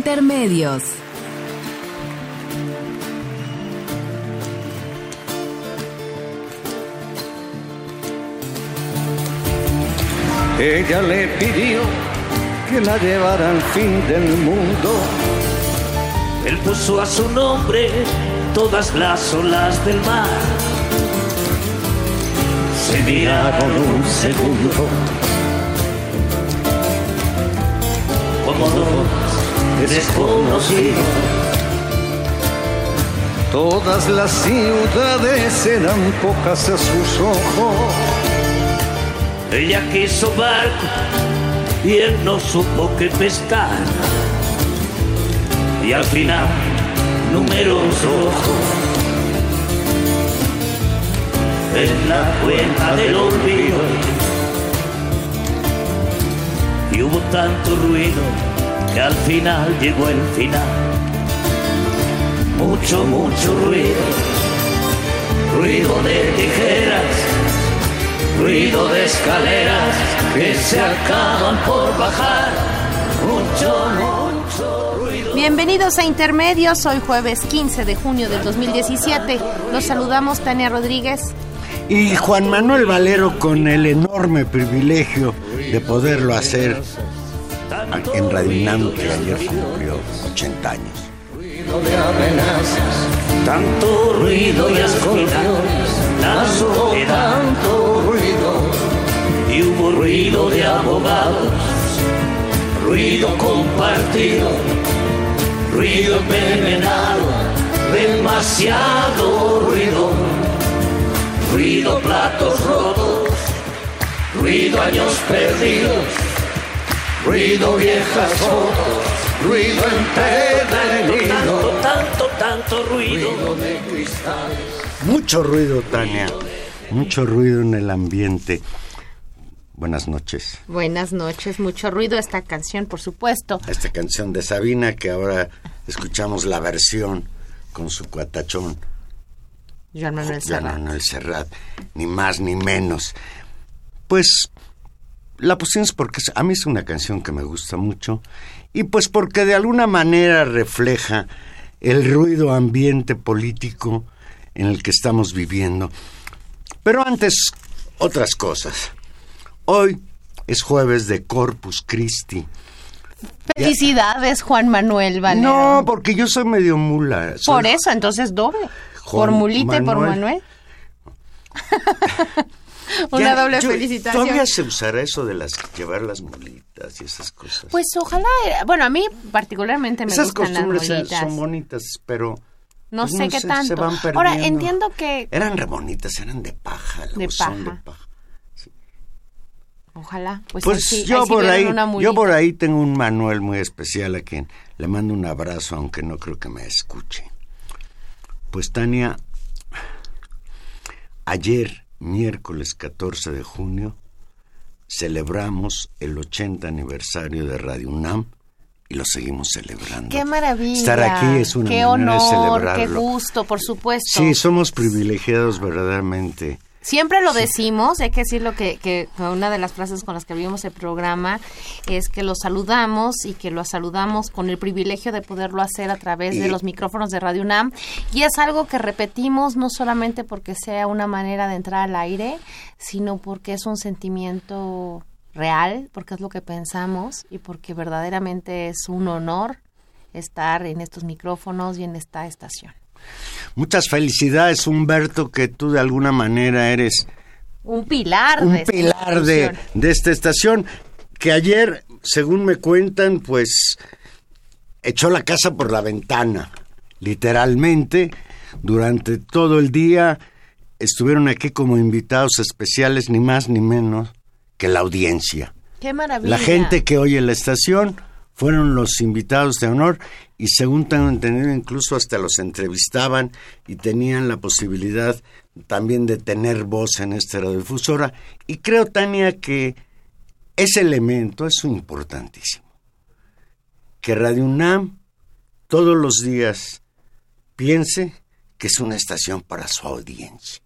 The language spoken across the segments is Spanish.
Intermedios. Ella le pidió que la llevara al fin del mundo. Él puso a su nombre todas las olas del mar. Se miraron un segundo. Desconocidos. Todas las ciudades eran pocas a sus ojos. Ella quiso barco y él no supo qué pescar. Y al final, números rojos en la cuenta del olvido. Y hubo tanto ruido que al final llegó el final. Mucho, mucho ruido. Ruido de tijeras ruido de escaleras que se acaban por bajar. Mucho, mucho ruido. Bienvenidos a Intermedios, hoy jueves 15 de junio del 2017. Los saludamos Tania Rodríguez. Y Juan Manuel Valero con el enorme privilegio de poderlo hacer en Radio UNAM, que ayer cumplió 80 años. Ruido de amenazas, Tanto ruido y escondidas, la soledad. tanto ruido. Y hubo ruido de abogados, ruido compartido, ruido envenenado, demasiado ruido, ruido platos rotos, ruido años perdidos, ruido viejas fotos, Ruido empedernido. tanto, tanto, tanto ruido. Ruido de cristales. Mucho ruido, Tania. Mucho ruido en el ambiente. Buenas noches. Buenas noches, mucho ruido esta canción, por supuesto. Esta canción de Sabina que ahora escuchamos la versión con su cuatachón. Joan Manuel Serrat. Manuel Serrat, ni más ni menos. Pues la pusimos porque a mí es una canción que me gusta mucho y pues porque de alguna manera refleja el ruido ambiente político en el que estamos viviendo. Pero antes, otras cosas. Hoy es jueves de Corpus Christi. Felicidades, Juan Manuel Valero. No, porque yo soy medio mula. soy- Por eso, entonces doble. por mulita y por Manuel. Una Ya, doble yo- felicitación. Todavía se usará eso de las llevar las mulitas y esas cosas. Pues ojalá, eh, bueno, a mí particularmente me esas gustan las costumbres bolitas. son bonitas, pero No pues sé qué se- tanto. Se van Ahora, entiendo que eran re bonitas, eran de paja, De son de paja. paja. ojalá, pues, Pues así- yo así por ahí, yo por ahí tengo un Manuel muy especial a quien le mando un abrazo, aunque no creo que me escuche. Pues Tania, ayer, miércoles 14 de junio, celebramos el 80 aniversario de Radio UNAM y lo seguimos celebrando. Qué maravilla. Estar aquí es una Qué manera de honor, qué celebrarlo. gusto, por supuesto. Sí, somos privilegiados verdaderamente. Siempre lo decimos, hay que decirlo que, que una de las frases con las que abrimos el programa es que lo saludamos y que lo saludamos con el privilegio de poderlo hacer a través de los micrófonos de Radio UNAM. Y es algo que repetimos no solamente porque sea una manera de entrar al aire, sino porque es un sentimiento real, porque es lo que pensamos y porque verdaderamente es un honor estar en estos micrófonos y en esta estación. Muchas felicidades, Humberto, que tú de alguna manera eres Un pilar de un esta pilar de, de esta estación, que ayer, según me cuentan, pues echó la casa por la ventana, literalmente, durante todo el día estuvieron aquí como invitados especiales, ni más ni menos que la audiencia. Qué maravilla. La gente que oye la estación fueron los invitados de honor y según tengo entendido incluso hasta los entrevistaban y tenían la posibilidad también de tener voz en esta radiodifusora y creo Tania que ese elemento es importantísimo que Radio UNAM todos los días piense que es una estación para su audiencia.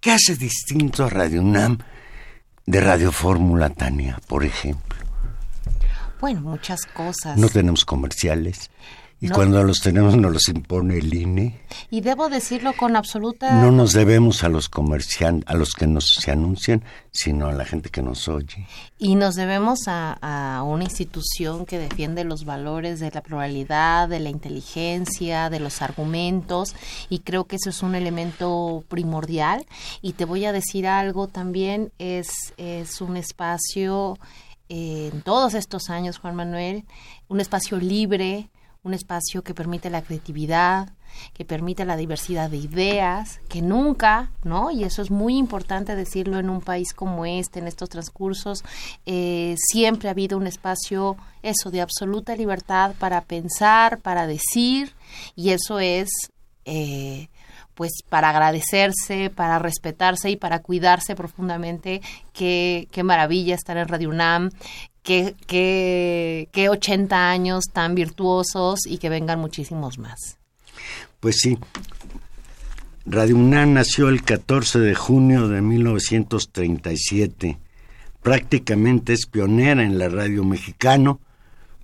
¿Qué hace distinto a Radio UNAM de Radio Fórmula, Tania, por ejemplo? Bueno, muchas cosas. No tenemos comerciales. Y No. cuando los tenemos nos los impone el INE. Y debo decirlo con absoluta... No nos debemos a los comerciantes, a los que nos se anuncian, sino a la gente que nos oye. Y nos debemos a, a una institución que defiende los valores de la pluralidad, de la inteligencia, de los argumentos, y creo que eso es un elemento primordial. Y te voy a decir algo también, es, es un espacio, en todos estos años, Juan Manuel, un espacio libre, un espacio que permite la creatividad, que permite la diversidad de ideas, que nunca, ¿no? Y eso es muy importante decirlo en un país como este, en estos transcursos, eh, siempre ha habido un espacio, eso, de absoluta libertad para pensar, para decir, y eso es... eh, pues para agradecerse, para respetarse y para cuidarse profundamente. Qué, qué maravilla estar en Radio UNAM, qué, qué, qué 80 años tan virtuosos y que vengan muchísimos más. Pues sí. Radio UNAM nació el 14 de junio de 1937. Prácticamente es pionera en la radio mexicano,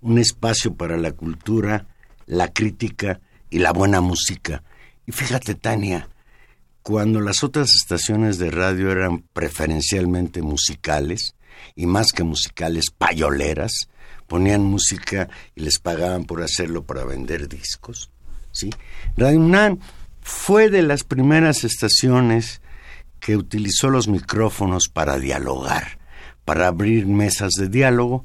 un espacio para la cultura, la crítica y la buena música. Y fíjate, Tania, cuando las otras estaciones de radio eran preferencialmente musicales, y más que musicales, payoleras, ponían música y les pagaban por hacerlo para vender discos. ¿sí? Radio UNAM fue de las primeras estaciones que utilizó los micrófonos para dialogar, para abrir mesas de diálogo,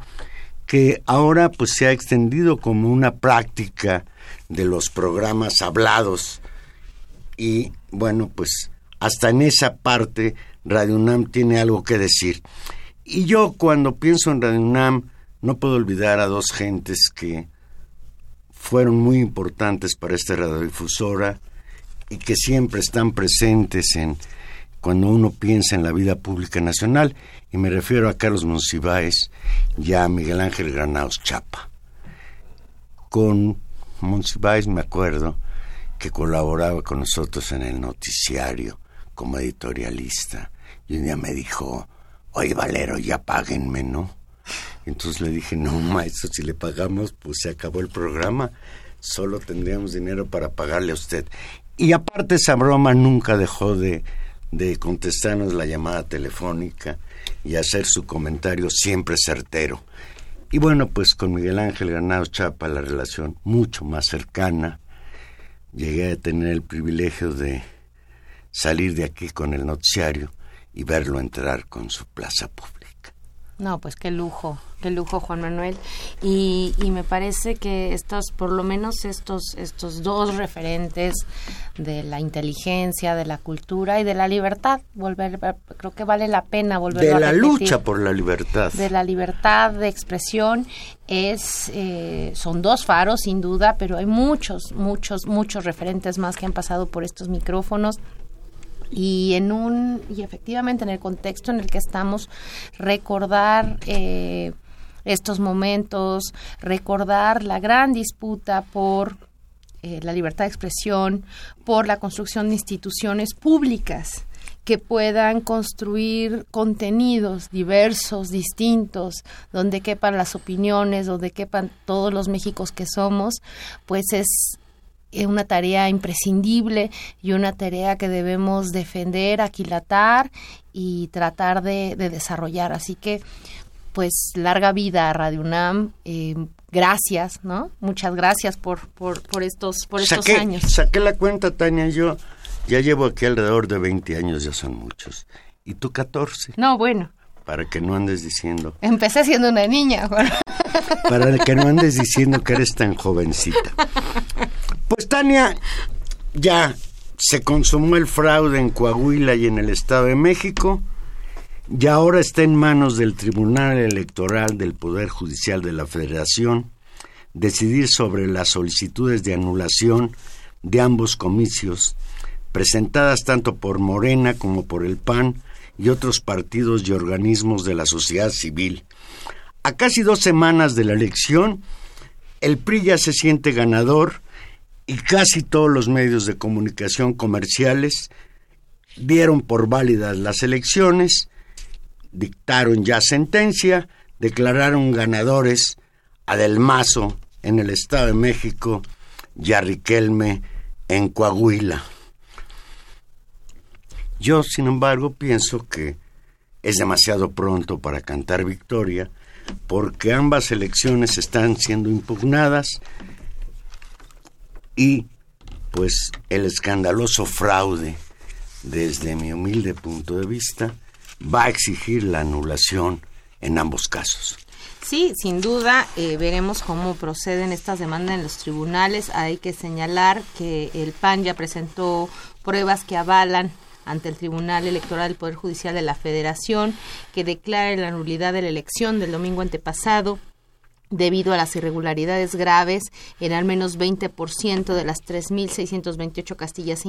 que ahora pues se ha extendido como una práctica de los programas hablados y bueno, pues hasta en esa parte Radio UNAM tiene algo que decir. Y yo cuando pienso en Radio UNAM no puedo olvidar a dos gentes que fueron muy importantes para esta radiodifusora y que siempre están presentes en cuando uno piensa en la vida pública nacional y me refiero a Carlos Monsiváis y a Miguel Ángel Granados Chapa. Con Monsiváis me acuerdo que colaboraba con nosotros en el noticiario como editorialista y un día me dijo, oye Valero, ya páguenme, ¿no? Entonces le dije, no, maestro, si le pagamos, pues se acabó el programa, solo tendríamos dinero para pagarle a usted. Y aparte esa broma nunca dejó de, de contestarnos la llamada telefónica y hacer su comentario siempre certero. Y bueno, pues con Miguel Ángel Granados Chapa la relación mucho más cercana. Llegué a tener el privilegio de salir de aquí con el noticiario y verlo entrar con su plaza pública. No, pues qué lujo, qué lujo, Juan Manuel. Y, y me parece que estos, por lo menos estos, estos dos referentes de la inteligencia, de la cultura y de la libertad, volver, creo que vale la pena volver De a la repetir. lucha por la libertad. de la libertad de expresión es eh, son dos faros sin duda pero hay muchos muchos muchos referentes más que han pasado por estos micrófonos y en un y efectivamente en el contexto en el que estamos recordar eh, estos momentos recordar la gran disputa por eh, la libertad de expresión por la construcción de instituciones públicas que puedan construir contenidos diversos, distintos, donde quepan las opiniones, donde quepan todos los Méxicos que somos, pues es una tarea imprescindible y una tarea que debemos defender, aquilatar y tratar de, de desarrollar. Así que, pues, larga vida a Radio UNAM. eh, gracias, ¿no? Muchas gracias por, por, por estos, por estos años. saqué la cuenta, Tania, yo ya llevo aquí alrededor de 20 años, ya son muchos. Y tú 14, No, bueno, para que no andes diciendo, empecé siendo una niña. Juan. para que no andes diciendo que eres tan jovencita. Pues Tania, ya se consumó el fraude en Coahuila y en el Estado de México y ahora está en manos del Tribunal Electoral del Poder Judicial de la Federación decidir sobre las solicitudes de anulación de ambos comicios, presentadas tanto por Morena como por el PAN y otros partidos y organismos de la sociedad civil. A casi dos semanas de la elección, el PRI ya se siente ganador y casi todos los medios de comunicación comerciales dieron por válidas las elecciones, dictaron ya sentencia, declararon ganadores a Del Mazo en el Estado de México y a Riquelme en Coahuila. Yo, sin embargo, pienso que es demasiado pronto para cantar victoria porque ambas elecciones están siendo impugnadas y pues el escandaloso fraude, desde mi humilde punto de vista, va a exigir la anulación en ambos casos. Sí, sin duda eh, veremos cómo proceden estas demandas en los tribunales. Hay que señalar que el PAN ya presentó pruebas que avalan ante el Tribunal Electoral del Poder Judicial de la Federación que declara la nulidad de la elección del domingo antepasado debido a las irregularidades graves en al menos 20% de las 3.628 castillas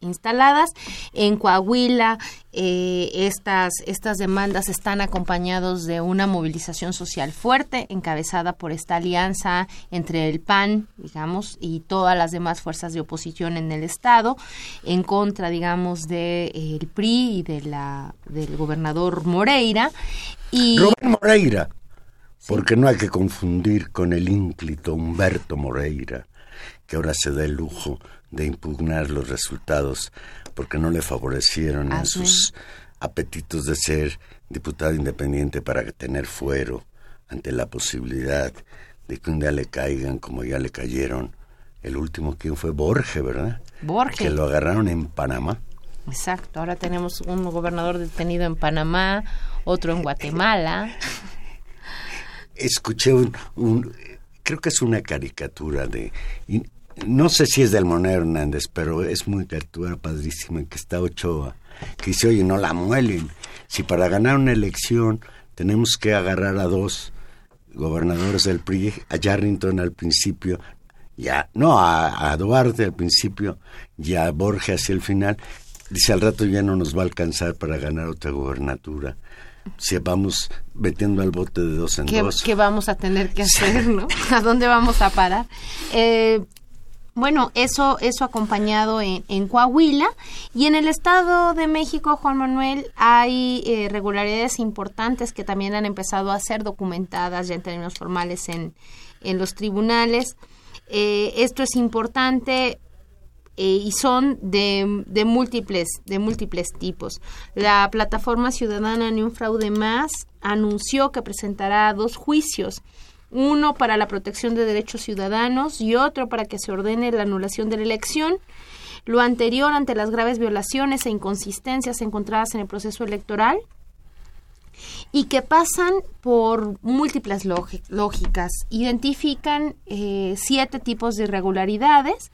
instaladas. En Coahuila, eh, estas, estas demandas están acompañados de una movilización social fuerte, encabezada por esta alianza entre el PAN, digamos, y todas las demás fuerzas de oposición en el Estado, en contra, digamos, del de, el PRI y de la, del gobernador Moreira. Y, Moreira, porque no hay que confundir con el ínclito Humberto Moreira, que ahora se da el lujo de impugnar los resultados porque no le favorecieron en sus apetitos de ser diputado independiente para tener fuero ante la posibilidad de que un día le caigan como ya le cayeron. El último que fue Borge, ¿verdad? Borge. Que lo agarraron en Panamá. Exacto, ahora tenemos un gobernador detenido en Panamá, otro en Guatemala. Escuché un, creo que es una caricatura de no sé si es del Monero Hernández, pero es muy caricatura padrísima que está Ochoa, que dice, oye, no la muelen. Si para ganar una elección tenemos que agarrar a dos gobernadores del PRI, a Yarrington al principio, ya, no, a, a Duarte al principio y a Borges hacia el final, dice al rato ya no nos va a alcanzar para ganar otra gobernatura si vamos metiendo al bote de dos en dos. ¿Qué vamos a tener que hacer, no? ¿A dónde vamos a parar? Eh, bueno, eso, eso acompañado en, en, Coahuila y en el Estado de México, Juan Manuel, hay eh, regularidades importantes que también han empezado a ser documentadas ya en términos formales en, en los tribunales. Eh, esto es importante eh, y son de, de, múltiples, de múltiples tipos. La plataforma ciudadana Ni un fraude más anunció que presentará dos juicios uno para la protección de derechos ciudadanos y otro para que se ordene la anulación de la elección. Lo anterior ante las graves violaciones e inconsistencias encontradas en el proceso electoral y que pasan por múltiples lógicas. Identifican eh, siete tipos de irregularidades,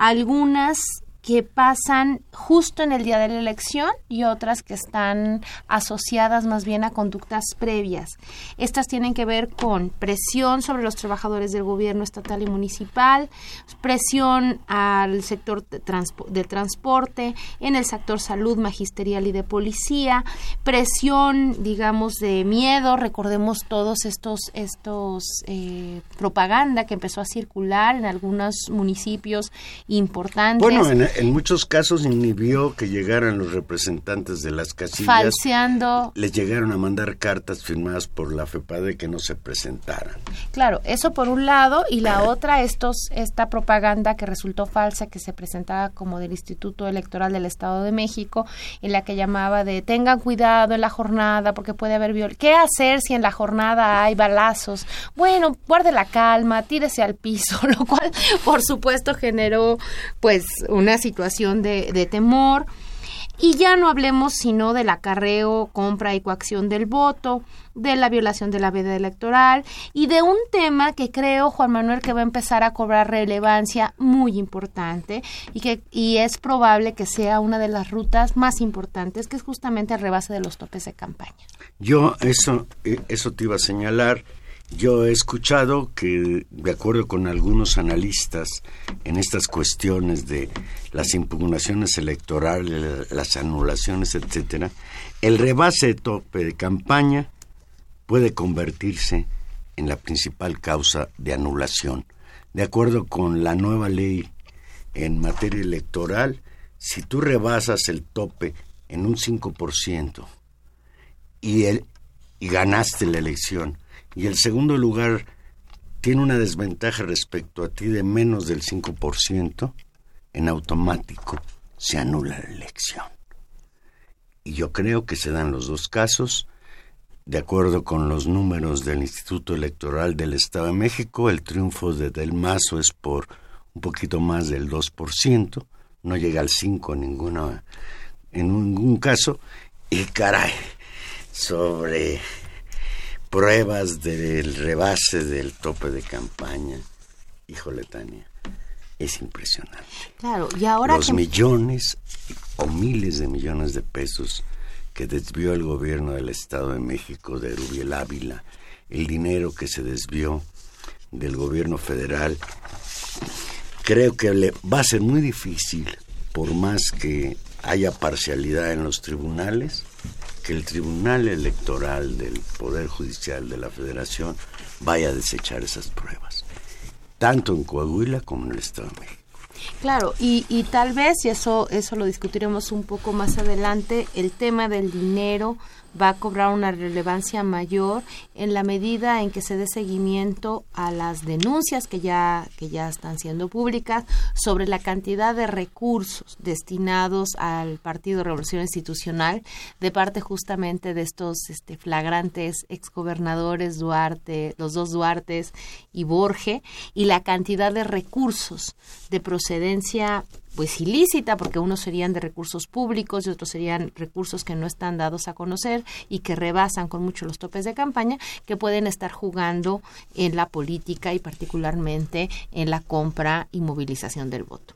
algunas que pasan justo en el día de la elección y otras que están asociadas más bien a conductas previas. Estas tienen que ver con presión sobre los trabajadores del gobierno estatal y municipal, presión al sector de, transporte, en el sector salud, magisterial y de policía, presión, digamos, de miedo. Recordemos todos estos, estos eh, propaganda que empezó a circular en algunos municipios importantes. Muchos casos inhibió que llegaran los representantes de las casillas. Falseando. Les llegaron a mandar cartas firmadas por la FEPADE que no se presentaran. Claro, eso por un lado, y la otra, estos, esta propaganda que resultó falsa, que se presentaba como del Instituto Electoral del Estado de México, en la que llamaba de tengan cuidado en la jornada porque puede haber viol ¿Qué hacer si en la jornada hay balazos? Bueno, guarde la calma, tírese al piso, lo cual, por supuesto, generó pues una situación de, temor. Y ya no hablemos sino del acarreo, compra y coacción del voto, de la violación de la veda electoral y de un tema que creo, Juan Manuel, que va a empezar a cobrar relevancia muy importante y que y es probable que sea una de las rutas más importantes, que es justamente el rebase de los topes de campaña. Yo eso, eh, eso te iba a señalar. Yo he escuchado que, de acuerdo con algunos analistas en estas cuestiones de las impugnaciones electorales, las anulaciones, etcétera, el rebase de tope de campaña puede convertirse en la principal causa de anulación. De acuerdo con la nueva ley en materia electoral, si tú rebasas el tope en un 5% y, el, y ganaste la elección, y el segundo lugar tiene una desventaja respecto a ti de menos del 5%, en automático se anula la elección. Y yo creo que se dan los dos casos. De acuerdo con los números del Instituto Electoral del Estado de México, el triunfo de Del Mazo es por un poquito más del 2%, no llega al 5 en ninguna en ningún caso y caray, sobre pruebas del rebase del tope de campaña. Híjole, Tania, es impresionante. Claro, y ahora Los millones o miles de millones de pesos que desvió el gobierno del Estado de México de Rubiel Ávila, el dinero que se desvió del gobierno federal, creo que le va a ser muy difícil, por más que haya parcialidad en los tribunales, que el Tribunal Electoral del Poder Judicial de la Federación vaya a desechar esas pruebas, tanto en Coahuila como en el Estado de México. Claro, y, y tal vez, y eso, eso lo discutiremos un poco más adelante, el tema del dinero va a cobrar una relevancia mayor en la medida en que se dé seguimiento a las denuncias que ya que ya están siendo públicas sobre la cantidad de recursos destinados al Partido Revolución Institucional de parte justamente de estos este, flagrantes exgobernadores Duarte, los dos Duartes y Borge y la cantidad de recursos de procedencia pues ilícita, porque unos serían de recursos públicos y otros serían recursos que no están dados a conocer y que rebasan con mucho los topes de campaña, que pueden estar jugando en la política y particularmente en la compra y movilización del voto.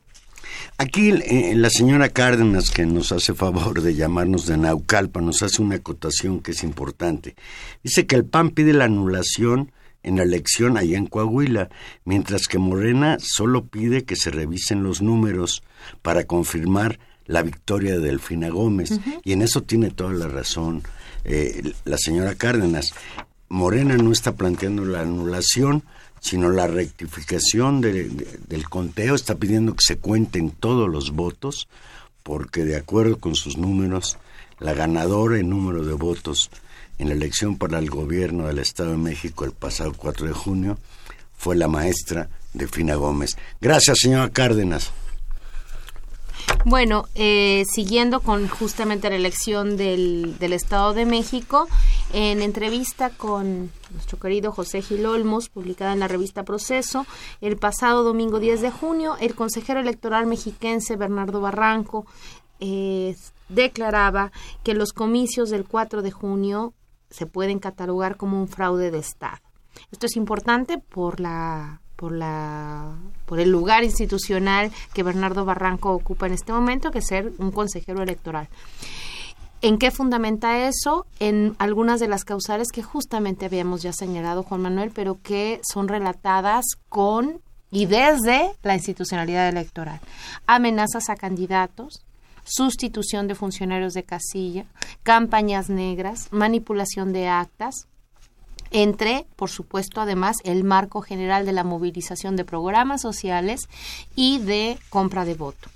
Aquí eh, la señora Cárdenas, que nos hace favor de llamarnos de Naucalpa, nos hace una acotación que es importante. Dice que el PAN pide la anulación en la elección allá en Coahuila, mientras que Morena solo pide que se revisen los números para confirmar la victoria de Delfina Gómez. Y en eso tiene toda la razón eh, la señora Cárdenas. Morena no está planteando la anulación, sino la rectificación del conteo, está pidiendo que se cuenten todos los votos, porque de acuerdo con sus números, la ganadora en número de votos en la elección para el gobierno del Estado de México el pasado 4 de junio fue la maestra Delfina Gómez. Gracias, señora Cárdenas. Bueno, eh, siguiendo con justamente la elección del, del, Estado de México, en entrevista con nuestro querido José Gil Olmos, publicada en la revista Proceso, el pasado domingo 10 de junio, el consejero electoral mexiquense Bernardo Barranco eh, declaraba que los comicios del 4 de junio se pueden catalogar como un fraude de Estado. Esto es importante por la por la por el lugar institucional que Bernardo Barranco ocupa en este momento, que es ser un consejero electoral. ¿En qué fundamenta eso? En algunas de las causales que justamente habíamos ya señalado, Juan Manuel, pero que son relatadas con y desde la institucionalidad electoral. Amenazas a candidatos, sustitución de funcionarios de casilla, campañas negras, manipulación de actas, entre, por supuesto, además, el marco general de la movilización de programas sociales y de compra de voto.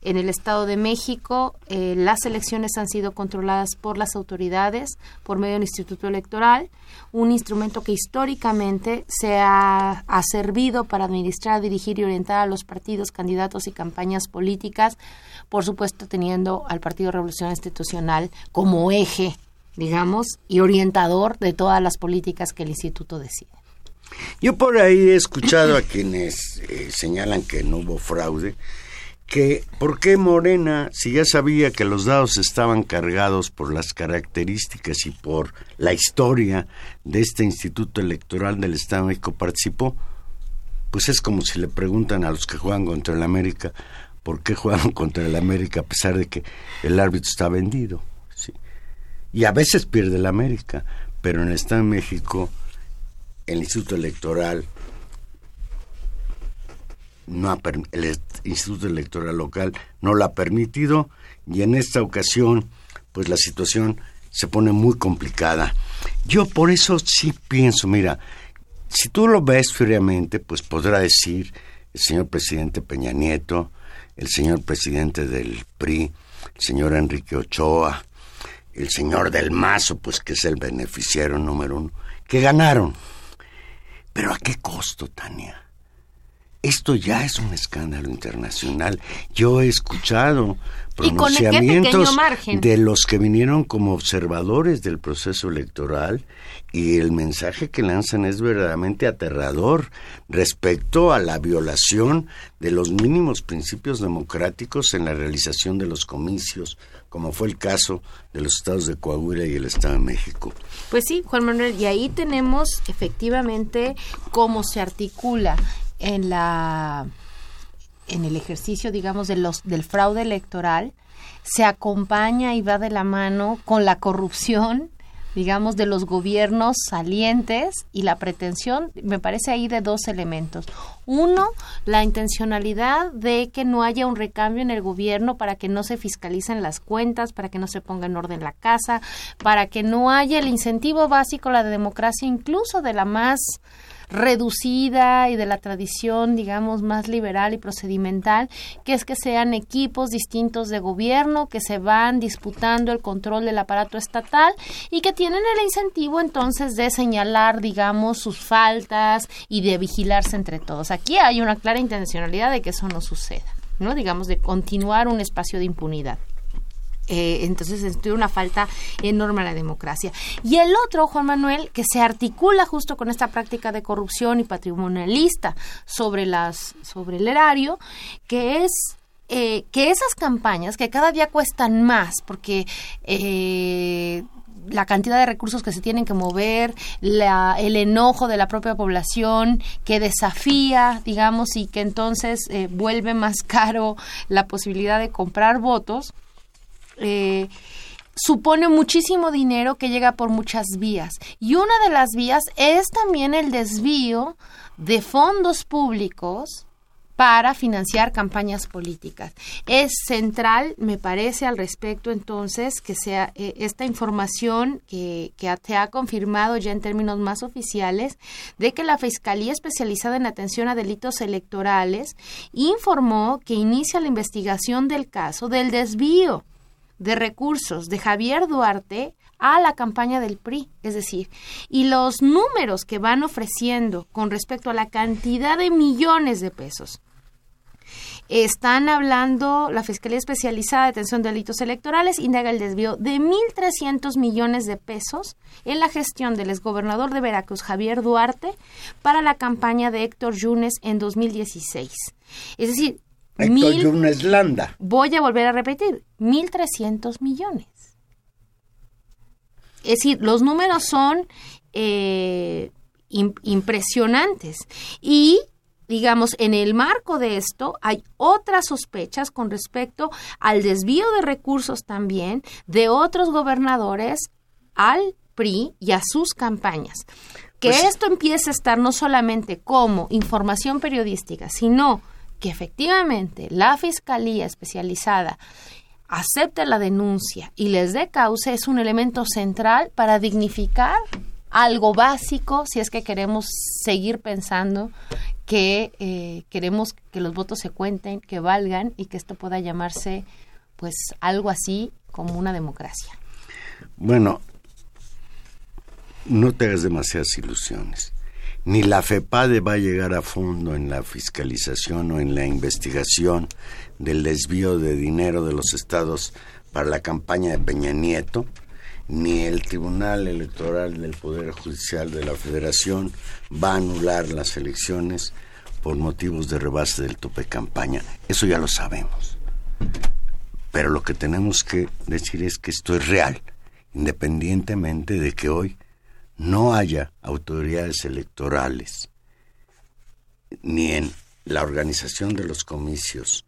En el Estado de México, eh, las elecciones han sido controladas por las autoridades por medio del Instituto Electoral, un instrumento que históricamente se ha, ha servido para administrar, dirigir y orientar a los partidos, candidatos y campañas políticas, por supuesto teniendo al Partido Revolución Institucional como eje, digamos, y orientador de todas las políticas que el instituto decide. Yo por ahí he escuchado a quienes eh, señalan que no hubo fraude que por qué Morena, si ya sabía que los dados estaban cargados por las características y por la historia de este Instituto Electoral del Estado de México, participó, pues es como si le preguntan a los que juegan contra el América, ¿por qué juegan contra el América a pesar de que el árbitro está vendido? ¿sí? Y a veces pierde el América, pero en el Estado de México el Instituto Electoral no el Instituto Electoral Local no lo ha permitido y en esta ocasión pues la situación se pone muy complicada. Yo por eso sí pienso, mira, si tú lo ves fríamente, pues podrá decir el señor presidente Peña Nieto, el señor presidente del PRI, el señor Enrique Ochoa, el señor del Mazo, pues que es el beneficiario número uno, que ganaron. Pero ¿a qué costo, Tania? Esto ya es un escándalo internacional. Yo he escuchado pronunciamientos de los que vinieron como observadores del proceso electoral y el mensaje que lanzan es verdaderamente aterrador respecto a la violación de los mínimos principios democráticos en la realización de los comicios, como fue el caso de los estados de Coahuila y el Estado de México. Pues sí, Juan Manuel, y ahí tenemos efectivamente cómo se articula en la en el ejercicio, digamos, de los, del fraude electoral, se acompaña y va de la mano con la corrupción, digamos, de los gobiernos salientes y la pretensión, me parece ahí de dos elementos. Uno, la intencionalidad de que no haya un recambio en el gobierno para que no se fiscalicen las cuentas, para que no se ponga en orden la casa, para que no haya el incentivo básico la democracia, incluso de la más reducida y de la tradición, digamos, más liberal y procedimental, que es que sean equipos distintos de gobierno que se van disputando el control del aparato estatal y que tienen el incentivo entonces de señalar, digamos, sus faltas y de vigilarse entre todos. Aquí hay una clara intencionalidad de que eso no suceda, ¿no? Digamos, de continuar un espacio de impunidad. Eh, entonces es una falta enorme a la democracia. Y el otro, Juan Manuel, que se articula justo con esta práctica de corrupción y patrimonialista sobre, las, sobre el erario, que es eh, que esas campañas que cada día cuestan más, porque eh, la cantidad de recursos que se tienen que mover, la, el enojo de la propia población que desafía, digamos, y que entonces vuelve más caro la posibilidad de comprar votos, eh, supone muchísimo dinero que llega por muchas vías. Y una de las vías es también el desvío de fondos públicos para financiar campañas políticas. Es central, me parece, al respecto entonces, que sea eh, esta información que, que te ha confirmado ya en términos más oficiales, de que la Fiscalía Especializada en Atención a Delitos Electorales informó que inicia la investigación del caso del desvío de recursos de Javier Duarte a la campaña del PRI, es decir, y los números que van ofreciendo con respecto a la cantidad de millones de pesos. Están hablando, la Fiscalía Especializada de Atención de Delitos Electorales indaga el desvío de 1.300 millones de pesos en la gestión del exgobernador de Veracruz, Javier Duarte, para la campaña de Héctor Yunes en 2016. Es decir, Landa. Voy a volver a repetir, 1.300 millones. Es decir, los números son eh, impresionantes. Y, digamos, en el marco de esto hay otras sospechas con respecto al desvío de recursos también de otros gobernadores al PRI y a sus campañas. Que pues esto empiece a estar no solamente como información periodística, sino que efectivamente la Fiscalía especializada acepte la denuncia y les dé causa es un elemento central para dignificar algo básico si es que queremos seguir pensando que eh, queremos que los votos se cuenten, que valgan y que esto pueda llamarse pues algo así como una democracia. Bueno, no te hagas demasiadas ilusiones ni la FEPADE va a llegar a fondo en la fiscalización o en la investigación del desvío de dinero de los estados para la campaña de Peña Nieto, ni el Tribunal Electoral del Poder Judicial de la Federación va a anular las elecciones por motivos de rebase del tope campaña. Eso ya lo sabemos. Pero lo que tenemos que decir es que esto es real, independientemente de que hoy no haya autoridades electorales, ni en la organización de los comicios,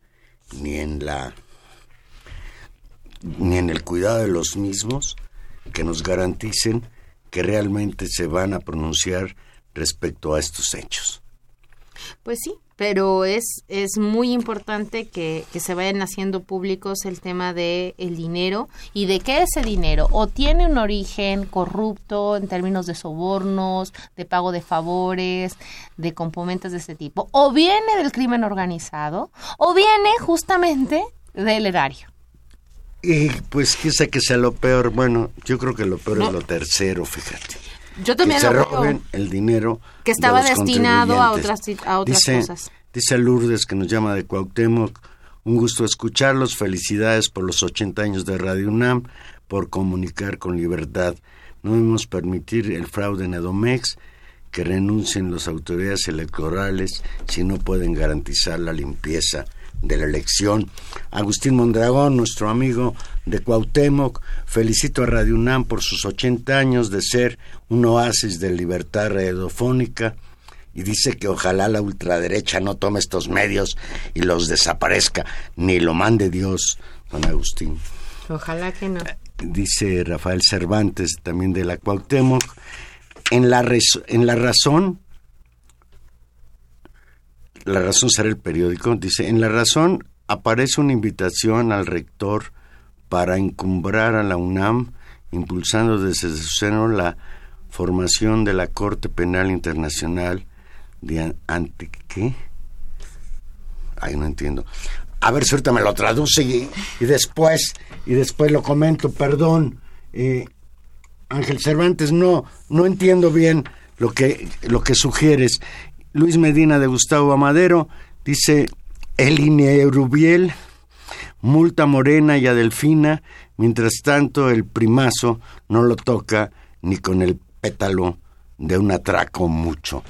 ni en la ni en el cuidado de los mismos que nos garanticen que realmente se van a pronunciar respecto a estos hechos. Pues sí, pero es, es muy importante que, que, se vayan haciendo públicos el tema de el dinero y de qué ese dinero o tiene un origen corrupto en términos de sobornos, de pago de favores, de componentes de ese tipo, o viene del crimen organizado, o viene justamente del erario. Y pues quizá que sea lo peor, bueno, yo creo que lo peor No. es lo tercero, fíjate. Yo también que se creo. roben el dinero Que estaba de los destinado a otras, a otras dice, cosas. Dice Lourdes que nos llama de Cuauhtémoc, un gusto escucharlos, felicidades por los 80 años de Radio UNAM, por comunicar con libertad. No debemos permitir el fraude en Edomex, que renuncien las autoridades electorales si no pueden garantizar la limpieza de la elección. Agustín Mondragón, nuestro amigo de Cuauhtémoc, felicito a Radio UNAM por sus 80 años de ser un oasis de libertad radiofónica y dice que ojalá la ultraderecha no tome estos medios y los desaparezca, ni lo mande Dios, don Agustín. Ojalá que no. Dice Rafael Cervantes, también de la Cuauhtémoc, en la, res- en la razón, la razón será el periódico, dice, en la razón aparece una invitación al rector para encumbrar a la UNAM, impulsando desde su seno la formación de la Corte Penal Internacional de an- ante qué? Ay, no entiendo. A ver si me lo traduce y, después y después lo comento. Perdón, eh, Ángel Cervantes, no no entiendo bien lo que lo que sugieres. Luis Medina de Gustavo Amadero dice Eline Rubiel, multa morena y a mientras tanto el primazo no lo toca ni con el pétalo de un atraco mucho.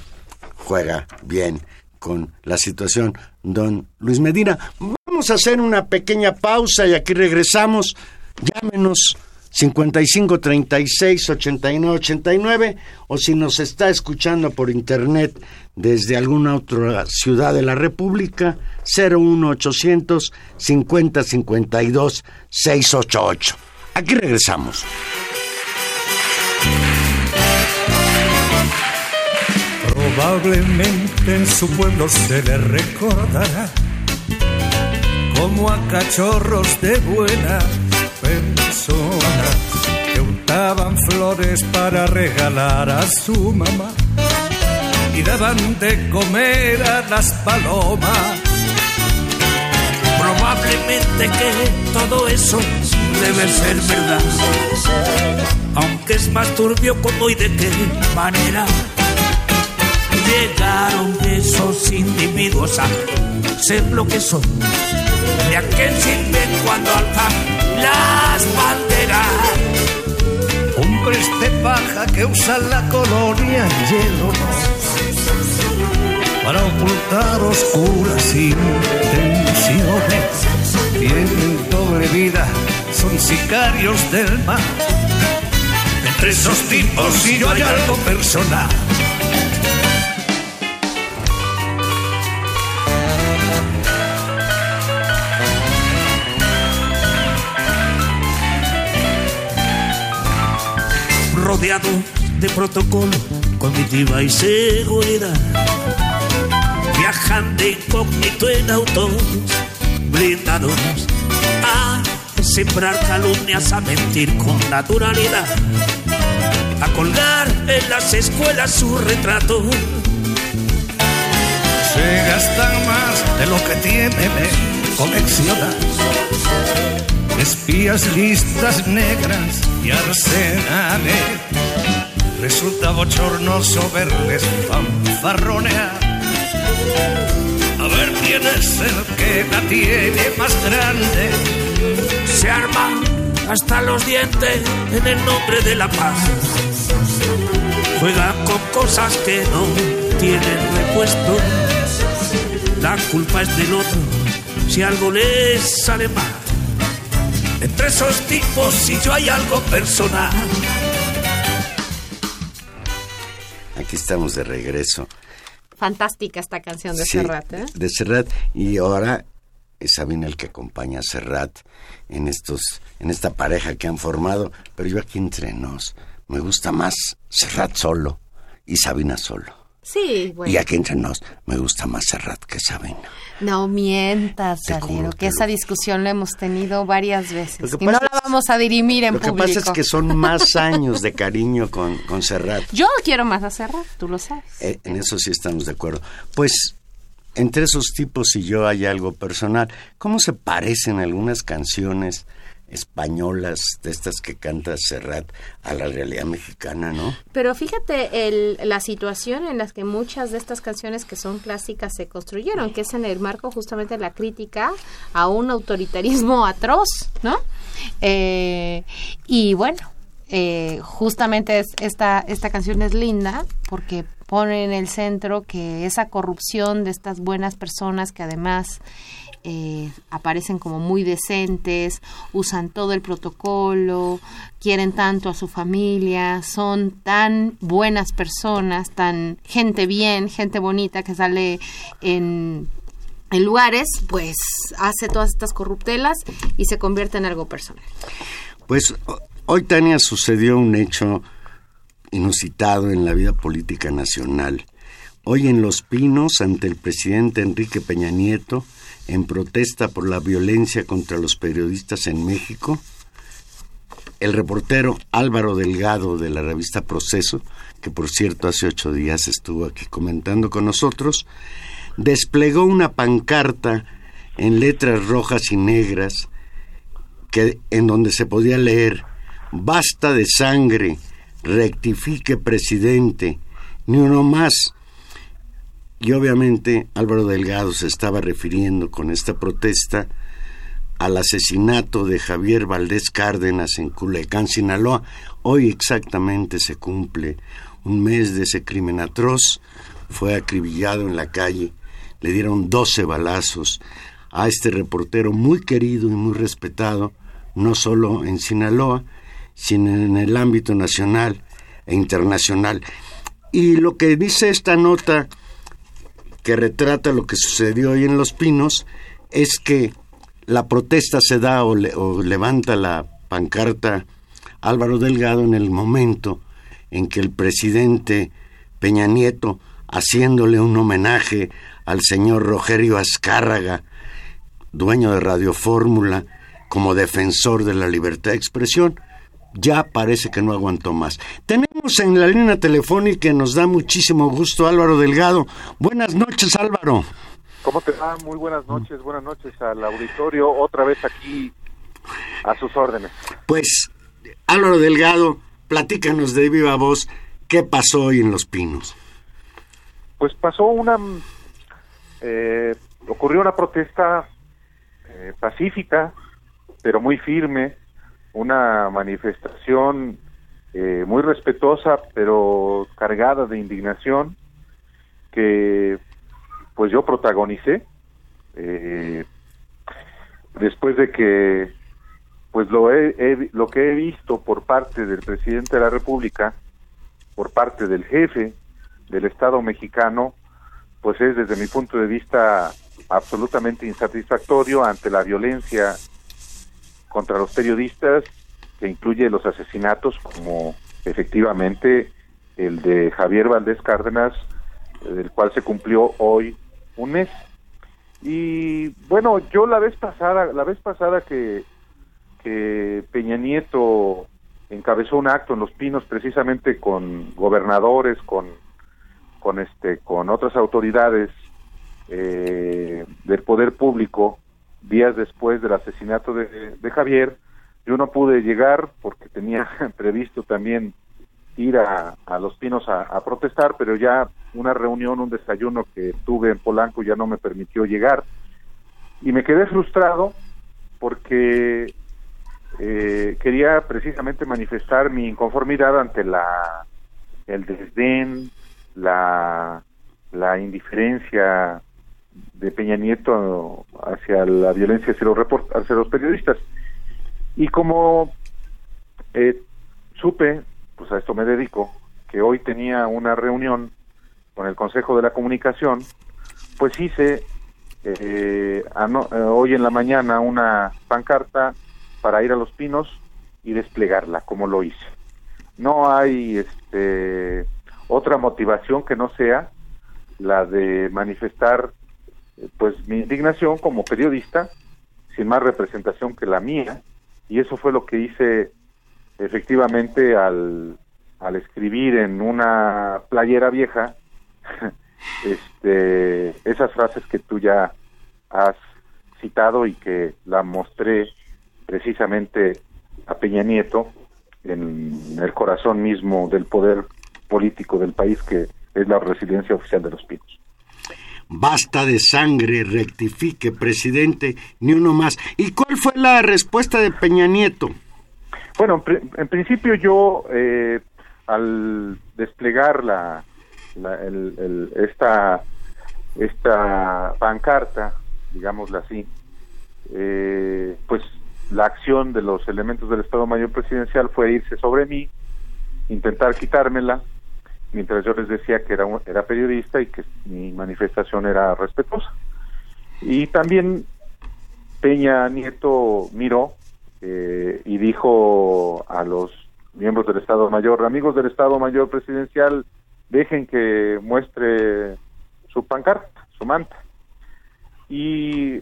Juega bien con la situación, don Luis Medina. Vamos a hacer una pequeña pausa y aquí regresamos. Llámenos 55 36 89 89 o si nos está escuchando por internet desde alguna otra ciudad de la República 01 800 50 52 688. Aquí regresamos. Probablemente en su pueblo se le recordará como a cachorros de buenas personas que untaban flores para regalar a su mamá y daban de comer a las palomas. Probablemente que todo eso debe ser verdad. Aunque es más turbio cómo y de qué manera llegaron esos individuos a ser lo que son. ¿De a qué sirven cuando alzan las banderas? Hombres de paja que usan la colonia hielo para ocultar oscuras intenciones. Tienen doble vida, son sicarios del mar. Entre esos tipos y yo hay algo personal. De protocolo, comitiva y seguridad. Viajan de incógnito en autos blindados a sembrar calumnias, a mentir con naturalidad, a colgar en las escuelas su retrato. Se gastan más de lo que tienen en coleccionar. Espías, listas negras y arsenales. Resulta bochornoso verles fanfarronear. A ver quién es el que la tiene más grande. Se arman hasta los dientes en el nombre de la paz. Juegan con cosas que no tienen repuesto. la culpa es del otro si algo les sale mal. Entre esos tipos, si yo hay algo personal. Aquí estamos de regreso. Fantástica esta canción de Sí, Serrat, ¿eh? De Serrat. Y ahora es Sabina el que acompaña a Serrat en, estos, en esta pareja que han formado. Pero yo aquí entre nos, me gusta más Serrat solo y Sabina solo. Sí, bueno. Y aquí entre nos, me gusta más Serrat que Sabina. No mientas, Salero, que esa discusión la hemos tenido varias veces. Y no la vamos a dirimir en Lo que público. pasa es que son más años de cariño con, con Serrat. Yo quiero más a Serrat, tú lo sabes. Eh, en eso sí estamos de acuerdo. Pues entre esos tipos y yo hay algo personal. ¿Cómo se parecen algunas canciones españolas de estas que canta Serrat a la realidad mexicana, no? Pero fíjate el, la situación en la que muchas de estas canciones que son clásicas se construyeron, que es en el marco justamente de la crítica a un autoritarismo atroz, ¿no? Eh, y bueno, eh, justamente es- esta, esta canción es linda porque pone en el centro que esa corrupción de estas buenas personas que además eh, aparecen como muy decentes, usan todo el protocolo, quieren tanto a su familia, son tan buenas personas, tan gente bien, gente bonita que sale en, en lugares, pues hace todas estas corruptelas y se convierte en algo personal. Pues ho- hoy, Tania, sucedió un hecho inusitado en la vida política nacional. Hoy en Los Pinos, ante el presidente Enrique Peña Nieto, en protesta por la violencia contra los periodistas en México, el reportero Álvaro Delgado de la revista Proceso, que por cierto hace ocho días estuvo aquí comentando con nosotros, desplegó una pancarta en letras rojas y negras que en donde se podía leer basta de sangre, rectifique presidente, ni uno más. Y obviamente Álvaro Delgado se estaba refiriendo con esta protesta al asesinato de Javier Valdés Cárdenas en Culiacán, Sinaloa. Hoy exactamente se cumple un mes de ese crimen atroz. Fue acribillado en la calle, le dieron 12 balazos a este reportero muy querido y muy respetado, no solo en Sinaloa, sino en el ámbito nacional e internacional. Y lo que dice esta nota que retrata lo que sucedió hoy en Los Pinos es que la protesta se da o, le- o levanta la pancarta Álvaro Delgado en el momento en que el presidente Peña Nieto, haciéndole un homenaje al señor Rogerio Azcárraga, dueño de Radio Fórmula, como defensor de la libertad de expresión, ya parece que no aguantó más. Tenemos en la línea telefónica y nos da muchísimo gusto Álvaro Delgado. Buenas noches, Álvaro. ¿Cómo te va? Muy buenas noches, buenas noches al auditorio, otra vez aquí a sus órdenes. Pues, Álvaro Delgado, platícanos de viva voz qué pasó hoy en Los Pinos. Pues pasó una, eh, ocurrió una protesta eh, pacífica, pero muy firme, una manifestación eh, muy respetuosa, pero cargada de indignación, que pues yo protagonicé, eh, después de que pues lo, he- he- lo que he visto por parte del presidente de la República, por parte del jefe del Estado mexicano, pues es desde mi punto de vista absolutamente insatisfactorio ante la violencia contra los periodistas, que incluye los asesinatos como efectivamente el de Javier Valdés Cárdenas, eh, del cual se cumplió hoy un mes. Y bueno, yo la vez pasada, la vez pasada que, que Peña Nieto encabezó un acto en Los Pinos precisamente con gobernadores, con, con este, con otras autoridades eh, del poder público días después del asesinato de, Javier, yo no pude llegar porque tenía previsto también ir a, a Los Pinos a, a protestar, pero ya una reunión, un desayuno que tuve en Polanco ya no me permitió llegar. Y me quedé frustrado porque eh, quería precisamente manifestar mi inconformidad ante la el desdén, la, la indiferencia de Peña Nieto hacia la violencia hacia los, hacia los periodistas. Y como eh, supe, pues a esto me dedico, que hoy tenía una reunión con el Consejo de la Comunicación, pues hice eh, eh, hoy en la mañana una pancarta para ir a Los Pinos y desplegarla, como lo hice. No hay este, otra motivación que no sea la de manifestar pues mi indignación como periodista, sin más representación que la mía, y eso fue lo que hice efectivamente al, al escribir en una playera vieja este, esas frases que tú ya has citado y que la mostré precisamente a Peña Nieto en el corazón mismo del poder político del país que es la residencia oficial de los Pinos. Basta de sangre, rectifique, presidente, ni uno más. ¿Y cuál fue la respuesta de Peña Nieto? Bueno, en, principio yo, eh, al desplegar la, esta, esta pancarta, digámosla así, eh, pues la acción de los elementos del Estado Mayor Presidencial fue irse sobre mí, intentar quitármela, mientras yo les decía que era, era periodista y que mi manifestación era respetuosa. Y también Peña Nieto miró eh, y dijo a los miembros del Estado Mayor, amigos del Estado Mayor Presidencial, dejen que muestre su pancarta, su manta. Y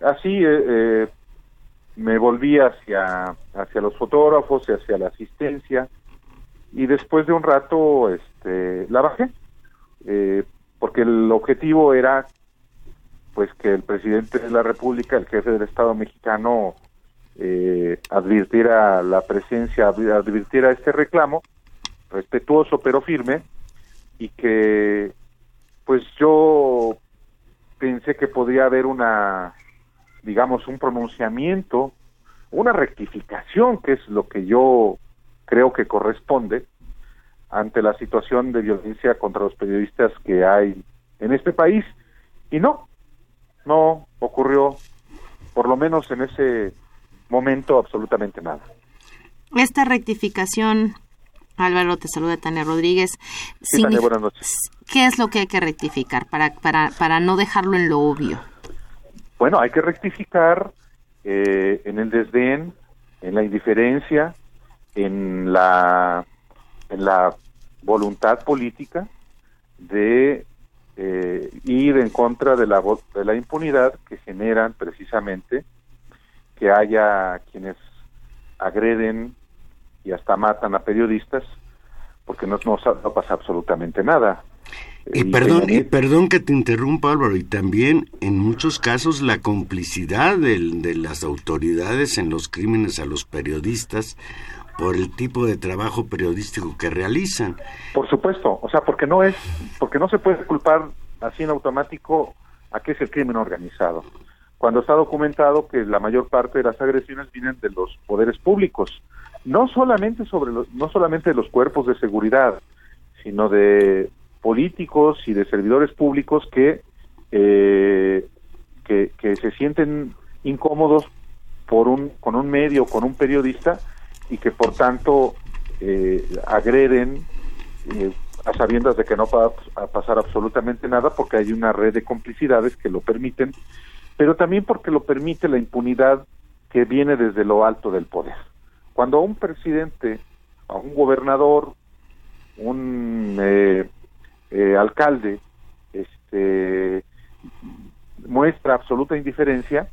así eh, eh, me volví hacia, hacia los fotógrafos y hacia la asistencia y después de un rato este, la bajé, eh, porque el objetivo era pues que el presidente de la República, el jefe del Estado mexicano, eh, advirtiera la presencia, advirtiera este reclamo, respetuoso pero firme, y que pues yo pensé que podía haber una digamos, un pronunciamiento, una rectificación, que es lo que yo creo que corresponde ante la situación de violencia contra los periodistas que hay en este país. Y no, no ocurrió, por lo menos en ese momento, absolutamente nada. Esta rectificación, Álvaro, te saluda Tania Rodríguez. Sí, Tania, buenas noches. ¿Qué es lo que hay que rectificar para, para, para no dejarlo en lo obvio? Bueno, hay que rectificar eh, en el desdén, en la indiferencia, en la, en la voluntad política de eh, ir en contra de la, de la impunidad que generan precisamente que haya quienes agreden y hasta matan a periodistas porque no, no, no pasa absolutamente nada. Y perdón, y perdón que te interrumpa Álvaro, y también en muchos casos la complicidad de, de las autoridades en los crímenes a los periodistas por el tipo de trabajo periodístico que realizan. Por supuesto, o sea, porque no es, porque no se puede culpar así en automático a qué es el crimen organizado. Cuando está documentado que la mayor parte de las agresiones vienen de los poderes públicos, no solamente sobre los, no solamente de los cuerpos de seguridad, sino de políticos y de servidores públicos que, eh, que, se sienten incómodos por un, con un medio, con un periodista y que por tanto eh, agreden eh, a sabiendas de que no va a pasar absolutamente nada porque hay una red de complicidades que lo permiten, pero también porque lo permite la impunidad que viene desde lo alto del poder. Cuando a un presidente, a un gobernador, un eh, eh, alcalde este, muestra absoluta indiferencia,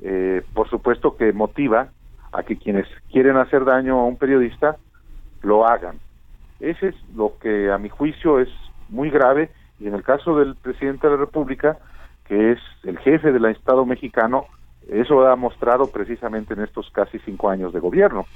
eh, por supuesto que motiva a que quienes quieren hacer daño a un periodista lo hagan. Ese es lo que a mi juicio es muy grave y en el caso del presidente de la República, que es el jefe del Estado mexicano, eso ha mostrado precisamente en estos casi cinco años de gobierno.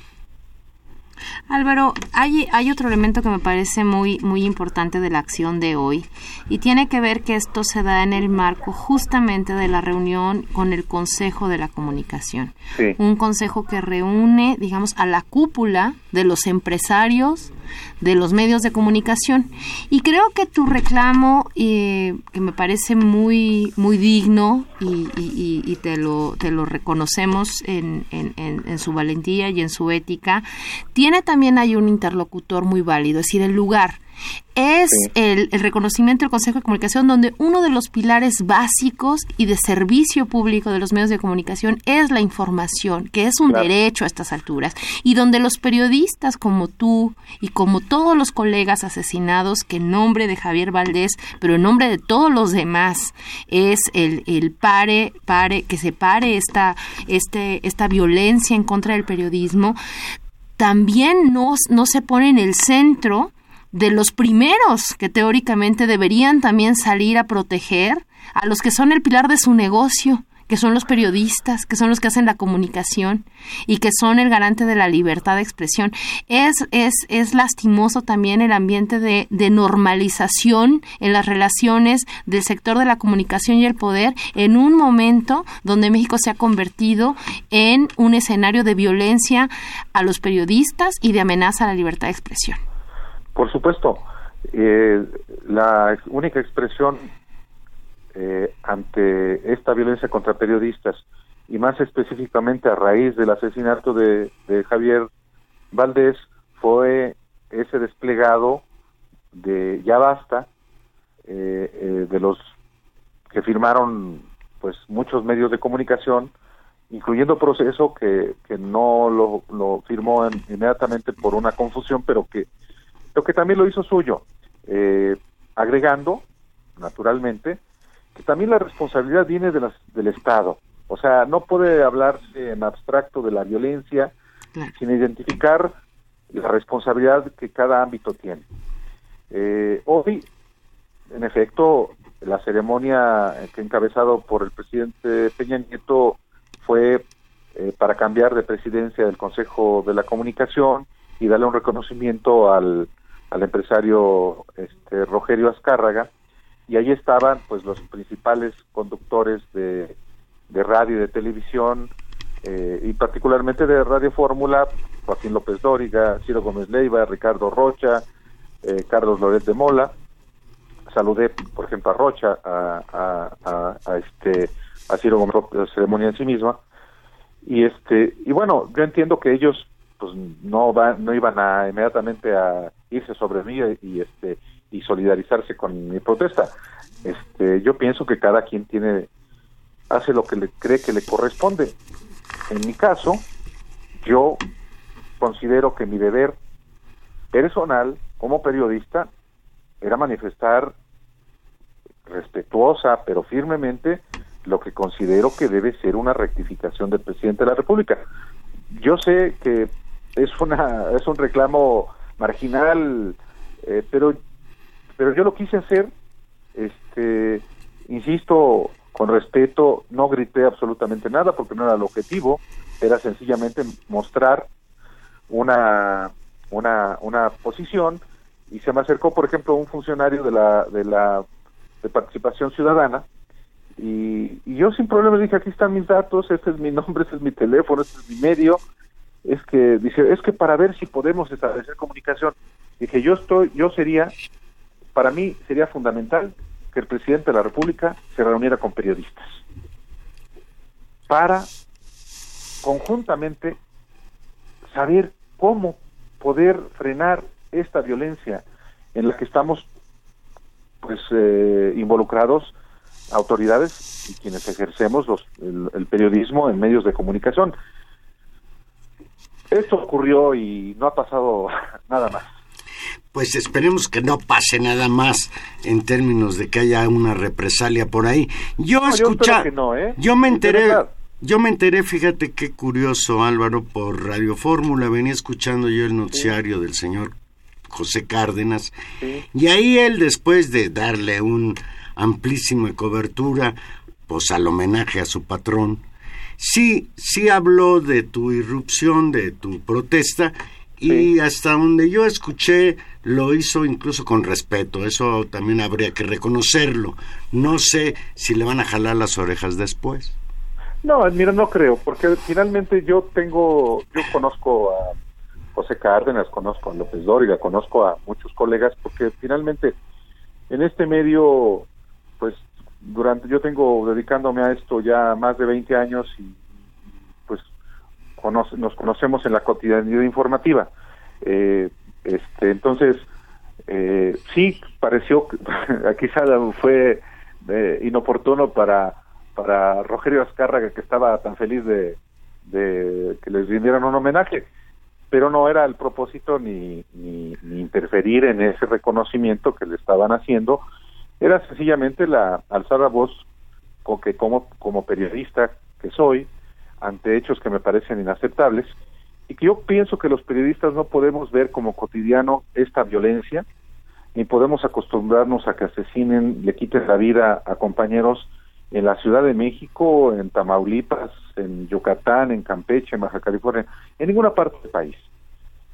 Álvaro, hay, hay otro elemento que me parece muy, muy importante de la acción de hoy y tiene que ver que esto se da en el marco justamente de la reunión con el Consejo de la Comunicación. Un consejo que reúne, digamos, a la cúpula de los empresarios, de los medios de comunicación. Y creo que tu reclamo, eh, que me parece muy, muy digno y, te, lo, te lo reconocemos en, en, su valentía y en su ética, tiene también ahí un interlocutor muy válido, es decir, el lugar. Es el, reconocimiento del Consejo de Comunicación donde uno de los pilares básicos y de servicio público de los medios de comunicación es la información, que es un derecho a estas alturas, y donde los periodistas como tú y como todos los colegas asesinados, que en nombre de Javier Valdés, pero en nombre de todos los demás, es el, el pare, pare, que se pare esta, este, esta violencia en contra del periodismo, también no, no se pone en el centro de los primeros que teóricamente deberían también salir a proteger a los que son el pilar de su negocio, que son los periodistas, que son los que hacen la comunicación y que son el garante de la libertad de expresión. Es, es, es lastimoso también el ambiente de, de normalización en las relaciones del sector de la comunicación y el poder en un momento donde México se ha convertido en un escenario de violencia a los periodistas y de amenaza a la libertad de expresión. Por supuesto, eh, la única expresión eh, ante esta violencia contra periodistas y más específicamente a raíz del asesinato de, Javier Valdés fue ese desplegado de ya basta eh, de los que firmaron pues muchos medios de comunicación incluyendo proceso que, que no lo, lo firmó inmediatamente por una confusión pero que lo que también lo hizo suyo, eh, agregando, naturalmente, que también la responsabilidad viene de las, del Estado. O sea, no puede hablarse en abstracto de la violencia sin identificar la responsabilidad que cada ámbito tiene. Eh, hoy, en efecto, la ceremonia que encabezado por el presidente Peña Nieto fue eh, para cambiar de presidencia del Consejo de la Comunicación y darle un reconocimiento al al empresario este, Rogerio Azcárraga y ahí estaban pues los principales conductores de, de radio y de televisión eh, y particularmente de Radio Fórmula, Joaquín López Dóriga, Ciro Gómez Leiva, Ricardo Rocha, eh, Carlos Loret de Mola, saludé por ejemplo a Rocha, a, este a Ciro Gómez la ceremonia en sí misma. Y este y bueno yo entiendo que ellos pues no van no iban a inmediatamente a irse sobre mí y este y solidarizarse con mi protesta. Este, yo pienso que cada quien tiene hace lo que le cree que le corresponde. En mi caso, yo considero que mi deber personal como periodista era manifestar respetuosa pero firmemente lo que considero que debe ser una rectificación del presidente de la República. Yo sé que es una es un reclamo marginal, eh, pero, pero yo lo quise hacer, este, insisto, con respeto, no grité absolutamente nada porque no era el objetivo, era sencillamente mostrar una, una, una posición y se me acercó, por ejemplo, un funcionario de la, de la de participación ciudadana y, y yo sin problema dije, aquí están mis datos, este es mi nombre, este es mi teléfono, este es mi medio, es que dice, es que para ver si podemos establecer comunicación, dije, yo estoy, yo sería, para mí sería fundamental que el presidente de la República se reuniera con periodistas para conjuntamente saber cómo poder frenar esta violencia en la que estamos pues eh, involucrados autoridades y quienes ejercemos los, el periodismo en medios de comunicación esto ocurrió y no ha pasado nada más. Pues esperemos que no pase nada más en términos de que haya una represalia por ahí. Yo no, ¿eh? yo me enteré, yo me enteré, fíjate qué curioso Álvaro, por Radio Fórmula, venía escuchando yo el noticiario del señor José Cárdenas, y ahí él después de darle un amplísima cobertura, pues al homenaje a su patrón, sí, sí habló de tu irrupción, de tu protesta, y hasta donde yo escuché lo hizo incluso con respeto, eso también habría que reconocerlo. No sé si le van a jalar las orejas después. No, mira, no creo, porque finalmente yo tengo, yo conozco a, José Cárdenas, conozco a López Dóriga, conozco a muchos colegas, porque finalmente en este medio, pues durante yo tengo dedicándome a esto ya más de 20 años y nos conocemos en la cotidianidad informativa. Eh, este, entonces, eh, sí, pareció, quizá fue eh, inoportuno para, para Rogelio Azcárraga, que estaba tan feliz de, que les rindieran un homenaje pero no era el propósito ni, ni, interferir en ese reconocimiento que le estaban haciendo, era sencillamente la alzar la voz con que como, como periodista que soy, ante hechos que me parecen inaceptables, y que yo pienso que los periodistas no podemos ver como cotidiano esta violencia, ni podemos acostumbrarnos a que asesinen, le quiten la vida a compañeros en la Ciudad de México, en Tamaulipas, en Yucatán, en Campeche, en Baja California, en ninguna parte del país.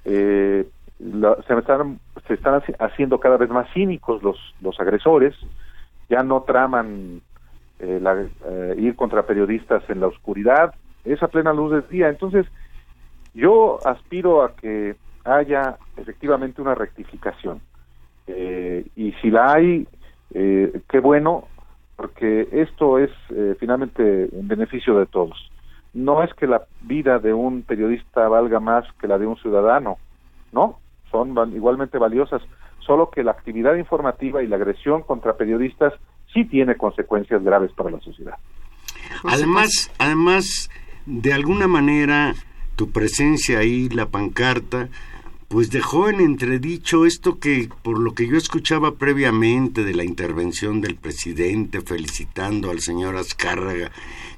Eh, se, están, se están haciendo cada vez más cínicos los, los agresores, ya no traman eh, eh, ir contra periodistas en la oscuridad, es a plena luz del día. Entonces, yo aspiro a que haya efectivamente una rectificación. y si la hay, qué bueno, porque esto es eh, finalmente en beneficio de todos. No es que la vida de un periodista valga más que la de un ciudadano, no, son igualmente valiosas, solo que la actividad informativa y la agresión contra periodistas sí tiene consecuencias graves para la sociedad. Además, además, de alguna manera, tu presencia ahí, la pancarta, pues dejó en entredicho esto que, por lo que yo escuchaba previamente de la intervención del presidente felicitando al señor Azcárraga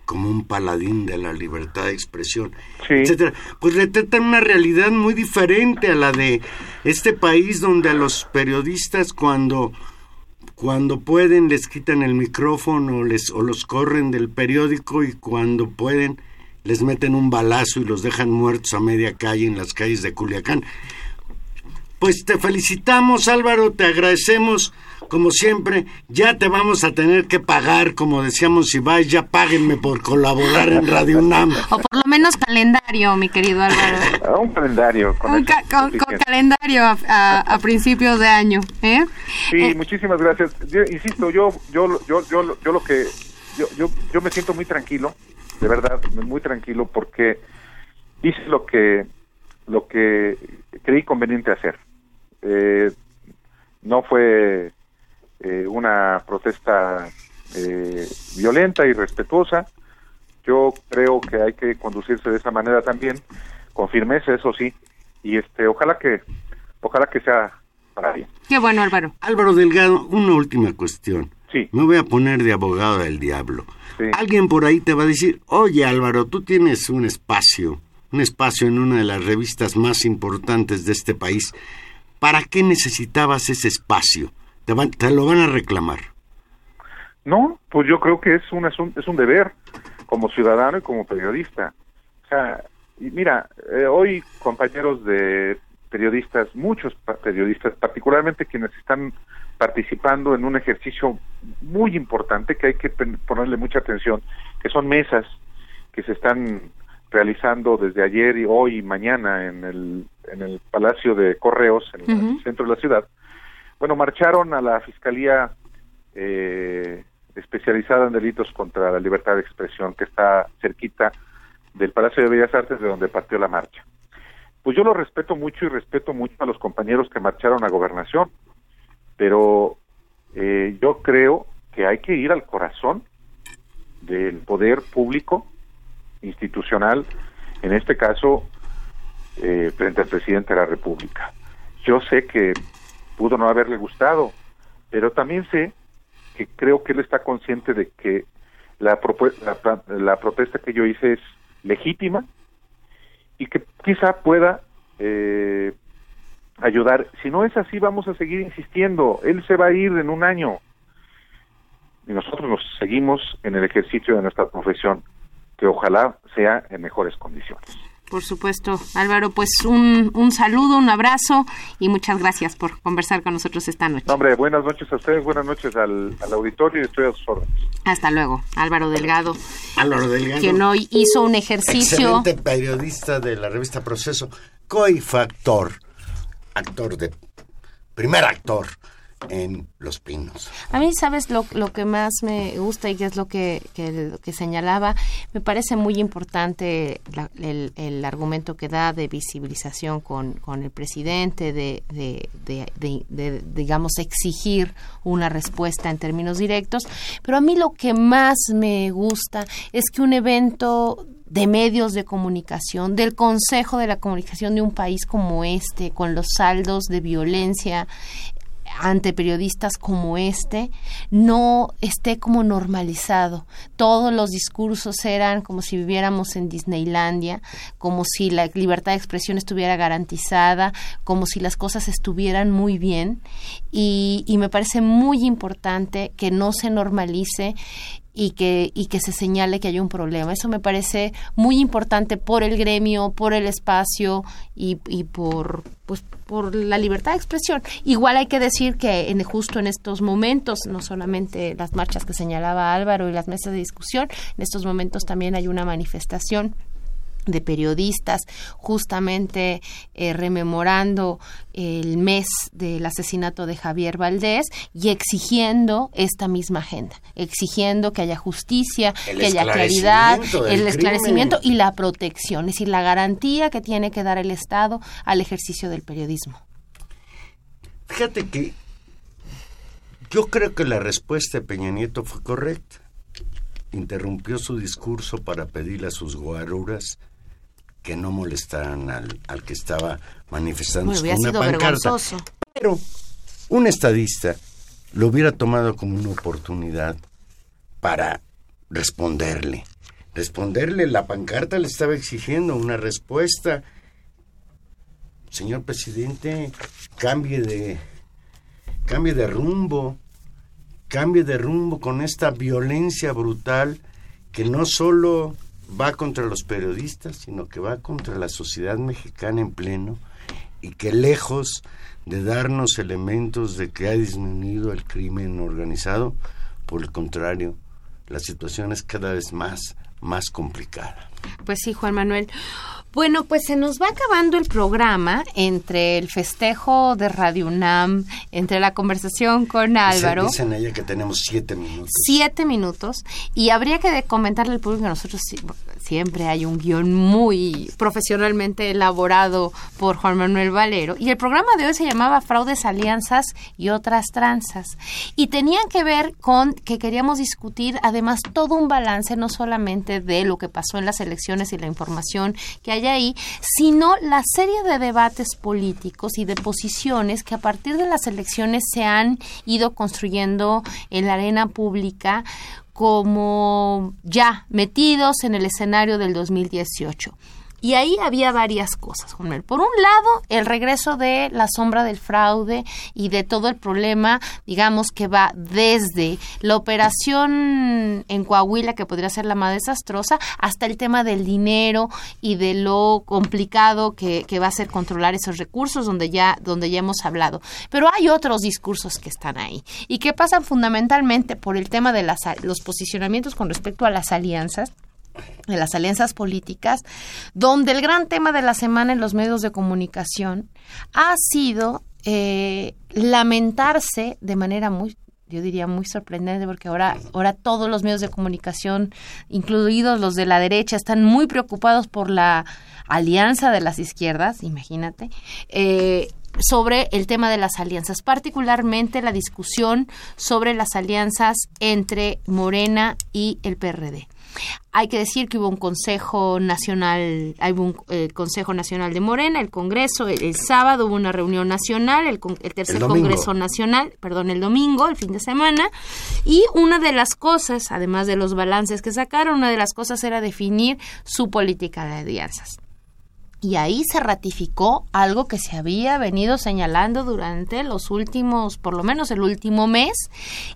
como un paladín de la libertad de expresión, etcétera, pues retratan una realidad muy diferente a la de este país donde a los periodistas cuando cuando pueden les quitan el micrófono les, o los corren del periódico y cuando pueden les meten un balazo y los dejan muertos a media calle en las calles de Culiacán. Pues te felicitamos Álvaro, te agradecemos como siempre. Ya te vamos a tener que pagar, como decíamos, si vais, ya páguenme por colaborar en Radio UNAM. O por lo menos calendario, mi querido Álvaro. Ah, un calendario. Con, calendario a, principios de año. ¿eh? Sí, eh, muchísimas gracias. insisto, yo, yo, yo, yo, yo lo que, yo, yo, yo me siento muy tranquilo, de verdad, muy tranquilo, porque hice lo que, lo que creí conveniente hacer eh, no fue eh, una protesta eh, violenta y respetuosa. Yo creo que hay que conducirse de esa manera también, con firmeza, eso sí, y este, ojalá que, ojalá que sea para bien. Qué bueno, Álvaro. Álvaro Delgado, una última cuestión. Sí. Me voy a poner de abogado del diablo. Alguien por ahí te va a decir, oye Álvaro, tú tienes un espacio, un espacio en una de las revistas más importantes de este país ¿Para qué necesitabas ese espacio? Te, lo van a reclamar. No, pues yo creo que es un, es un deber como ciudadano y como periodista. O sea, y mira, eh, hoy compañeros de periodistas, muchos periodistas, particularmente quienes están participando en un ejercicio muy importante que hay que ponerle mucha atención, que son mesas que se están realizando desde ayer y hoy y mañana en el, en el Palacio de Correos, en el centro de la ciudad, bueno, marcharon a la Fiscalía eh, especializada en delitos contra la libertad de expresión, que está cerquita del Palacio de Bellas Artes, de donde partió la marcha. Pues yo lo respeto mucho y respeto mucho a los compañeros que marcharon a gobernación, pero eh, yo creo que hay que ir al corazón del poder público institucional, en este caso eh, frente al presidente de la República. Yo sé que pudo no haberle gustado, pero también sé que creo que él está consciente de que la, la, protesta que yo hice es legítima y que quizá pueda eh, ayudar. Si no es así, vamos a seguir insistiendo. Él se va a ir en un año y nosotros nos seguimos en el ejercicio de nuestra profesión que ojalá sea en mejores condiciones. Por supuesto, Álvaro, pues un, un saludo, un abrazo y muchas gracias por conversar con nosotros esta noche. hombre, buenas noches a ustedes, buenas noches al, al auditorio y estoy a sus órdenes. Hasta luego, Álvaro Delgado. Álvaro Delgado. Quien hoy hizo un ejercicio. Excelente periodista de la revista Proceso. coifactor, actor de, primer actor en Los Pinos. A mí, ¿sabes lo, lo que más me gusta y que es lo que, que, señalaba? Me parece muy importante el, el argumento que da de visibilización con, con el presidente, de, de, de- de- de, digamos, exigir una respuesta en términos directos. Pero a mí lo que más me gusta es que un evento de medios de comunicación, del Consejo de la Comunicación de un país como este, con los saldos de violencia ante periodistas como este no esté como normalizado. Todos los discursos eran como si viviéramos en Disneylandia, como si la libertad de expresión estuviera garantizada, como si las cosas estuvieran muy bien y, y me parece muy importante que no se normalice y que, y que se señale que hay un problema. Eso me parece muy importante por el gremio, por el espacio y, y por, pues, por la libertad de expresión. Igual hay que decir que en, justo en estos momentos, no solamente las marchas que señalaba Álvaro y las mesas de discusión, en estos momentos también hay una manifestación de periodistas justamente eh, rememorando el mes del asesinato de Javier Valdés y exigiendo esta misma agenda, exigiendo que haya justicia, El que haya claridad, el esclarecimiento crimen. y la protección, es decir, la garantía que tiene que dar el Estado al ejercicio del periodismo. Fíjate que yo creo que la respuesta de Peña Nieto fue correcta. Interrumpió su discurso para pedirle a sus guaruras que no molestaran al, al que estaba manifestándose Bueno, con una pancarta. Pero un estadista lo hubiera tomado como una oportunidad para responderle. Responderle, la pancarta le estaba exigiendo una respuesta. Señor presidente, cambie de cambie de rumbo, cambie de rumbo con esta violencia brutal que no solo va contra los periodistas, sino que va contra la sociedad mexicana en pleno y que lejos de darnos elementos de que ha disminuido el crimen organizado, por el contrario, la situación es cada vez más, más complicada. Pues sí, Juan Manuel. Bueno, pues se nos va acabando el programa entre el festejo de Radio UNAM, entre la conversación con Álvaro. Dicen ella que tenemos siete minutos. siete minutos y habría que comentarle al público que nosotros siempre hay un guion muy profesionalmente elaborado por Juan Manuel Valero. Y el programa de hoy se llamaba Fraudes, Alianzas y otras tranzas. Y tenían que ver con que queríamos discutir además todo un balance no solamente de lo que pasó en las elecciones y la información que hay ahí, sino la serie de debates políticos y de posiciones que a partir de las elecciones se han ido construyendo en la arena pública como ya metidos en el escenario del 2018. Y ahí había varias cosas, Juan Manuel. Por un lado, el regreso de la sombra del fraude y de todo el problema, digamos, que va desde la operación en Coahuila, que podría ser la más desastrosa, hasta el tema del dinero y de lo complicado que, que va a ser controlar esos recursos, donde ya, donde ya hemos hablado. Pero hay otros discursos que están ahí y que pasan fundamentalmente por el tema de las, los posicionamientos con respecto a las alianzas de las alianzas políticas, donde el gran tema de la semana en los medios de comunicación ha sido eh, lamentarse de manera muy yo diría muy sorprendente porque ahora ahora todos los medios de comunicación incluidos los de la derecha están muy preocupados por la alianza de las izquierdas imagínate eh, sobre el tema de las alianzas, particularmente la discusión sobre las alianzas entre Morena y el PRD. Hay que decir que hubo un Consejo Nacional, hay un eh, Consejo Nacional de Morena, el Congreso, el, el sábado hubo una reunión nacional, el, el tercer El. Congreso Nacional, perdón, el domingo, el fin de semana, y una de las cosas, además de los balances que sacaron, una de las cosas era definir su política de alianzas. Y ahí se ratificó algo que se había venido señalando durante los últimos, por lo menos el último mes,